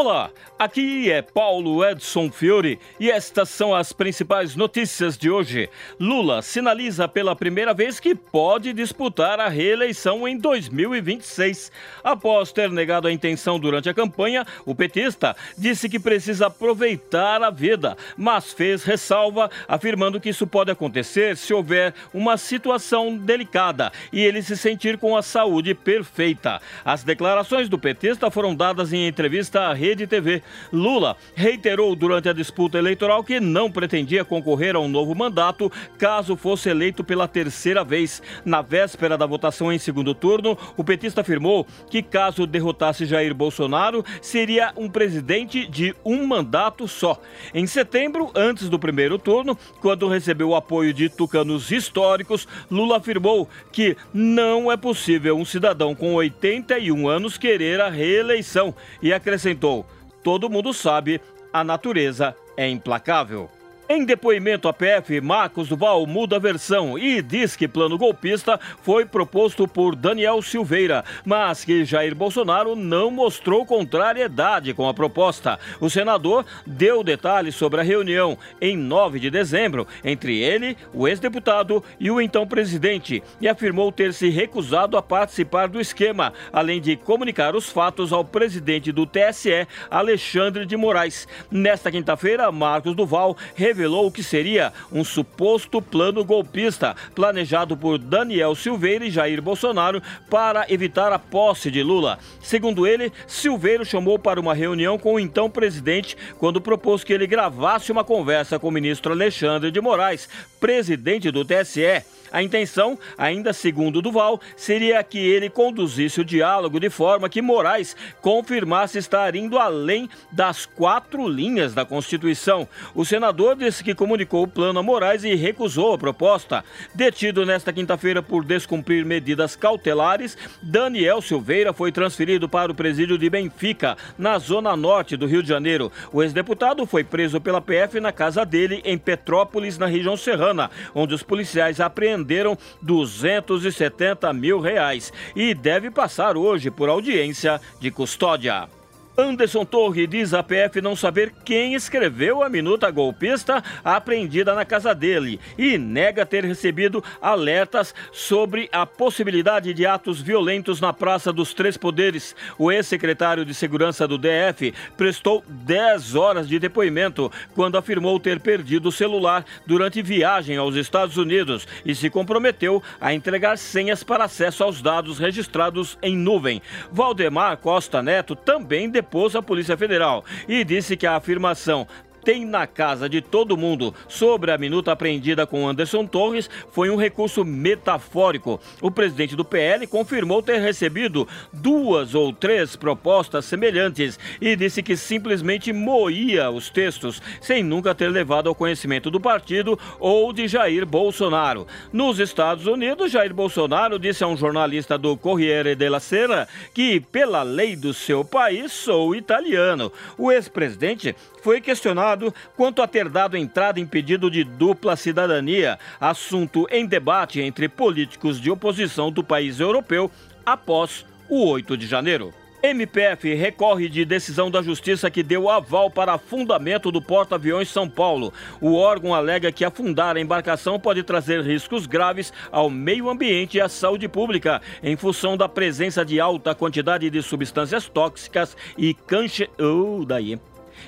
Olá, aqui é Paulo Edson Fiore e estas são as principais notícias de hoje. Lula sinaliza pela primeira vez que pode disputar a reeleição em 2026. Após ter negado a intenção durante a campanha, o petista disse que precisa aproveitar a vida, mas fez ressalva afirmando que isso pode acontecer se houver uma situação delicada e ele se sentir com a saúde perfeita. As declarações do petista foram dadas em entrevista à Rede TV. Lula reiterou durante a disputa eleitoral que não pretendia concorrer a um novo mandato caso fosse eleito pela terceira vez. Na véspera da votação em segundo turno, o petista afirmou que caso derrotasse Jair Bolsonaro, seria um presidente de um mandato só. Em setembro, antes do primeiro turno, quando recebeu o apoio de tucanos históricos, Lula afirmou que não é possível um cidadão com 81 anos querer a reeleição e acrescentou: todo mundo sabe, a natureza é implacável. Em depoimento à PF, Marcos Duval muda a versão e diz que plano golpista foi proposto por Daniel Silveira, mas que Jair Bolsonaro não mostrou contrariedade com a proposta. O senador deu detalhes sobre a reunião em 9 de dezembro entre ele, o ex-deputado e o então presidente e afirmou ter se recusado a participar do esquema, além de comunicar os fatos ao presidente do TSE, Alexandre de Moraes. Nesta quinta-feira, Marcos Duval revelou revelou que seria um suposto plano golpista planejado por Daniel Silveira e Jair Bolsonaro para evitar a posse de Lula. Segundo ele, Silveira chamou para uma reunião com o então presidente quando propôs que ele gravasse uma conversa com o ministro Alexandre de Moraes, presidente do TSE. A intenção, ainda segundo Duval, seria que ele conduzisse o diálogo de forma que Moraes confirmasse estar indo além das quatro linhas da Constituição. O senador disse que comunicou o plano a Moraes e recusou a proposta. Detido nesta quinta-feira por descumprir medidas cautelares, Daniel Silveira foi transferido para o presídio de Benfica, na zona norte do Rio de Janeiro. O ex-deputado foi preso pela PF na casa dele em Petrópolis, na região serrana, onde os policiais apreenderam venderam 270 mil reais e deve passar hoje por audiência de custódia. Anderson Torre diz à PF não saber quem escreveu a minuta golpista apreendida na casa dele e nega ter recebido alertas sobre a possibilidade de atos violentos na Praça dos Três Poderes. O ex-secretário de Segurança do DF prestou 10 horas de depoimento quando afirmou ter perdido o celular durante viagem aos Estados Unidos e se comprometeu a entregar senhas para acesso aos dados registrados em nuvem. Valdemar Costa Neto também depois depôs a Polícia Federal e disse que a afirmação tem na casa de todo mundo sobre a minuta apreendida com Anderson Torres foi um recurso metafórico. O presidente do PL confirmou ter recebido duas ou três propostas semelhantes e disse que simplesmente moía os textos sem nunca ter levado ao conhecimento do partido ou de Jair Bolsonaro. Nos Estados Unidos, Jair Bolsonaro disse a um jornalista do Corriere della Sera que, pela lei do seu país, sou italiano. O ex-presidente foi questionado quanto a ter dado entrada em pedido de dupla cidadania, assunto em debate entre políticos de oposição do país europeu após o 8 de janeiro. MPF recorre de decisão da Justiça que deu aval para afundamento do porta-aviões São Paulo. O órgão alega que afundar a embarcação pode trazer riscos graves ao meio ambiente e à saúde pública, em função da presença de alta quantidade de substâncias tóxicas e canche... Oh, daí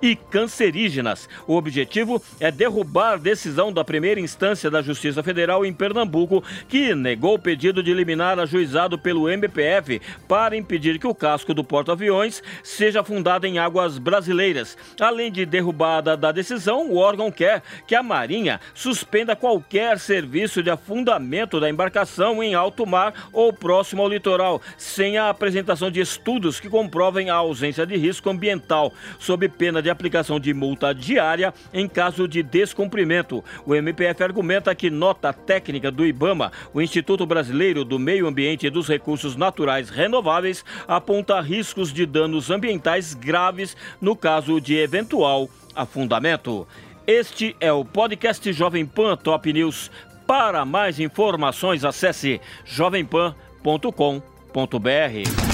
e cancerígenas. O objetivo é derrubar decisão da primeira instância da Justiça Federal em Pernambuco, que negou o pedido de liminar ajuizado pelo MPF para impedir que o casco do porta-aviões seja fundado em águas brasileiras. Além de derrubada da decisão, o órgão quer que a Marinha suspenda qualquer serviço de afundamento da embarcação em alto mar ou próximo ao litoral, sem a apresentação de estudos que comprovem a ausência de risco ambiental, sob pena pena de aplicação de multa diária em caso de descumprimento. O MPF argumenta que nota técnica do IBAMA, o Instituto Brasileiro do Meio Ambiente e dos Recursos Naturais Renováveis, aponta riscos de danos ambientais graves no caso de eventual afundamento. Este é o podcast Jovem Pan Top News Para mais informações, acesse jovempan.com.br.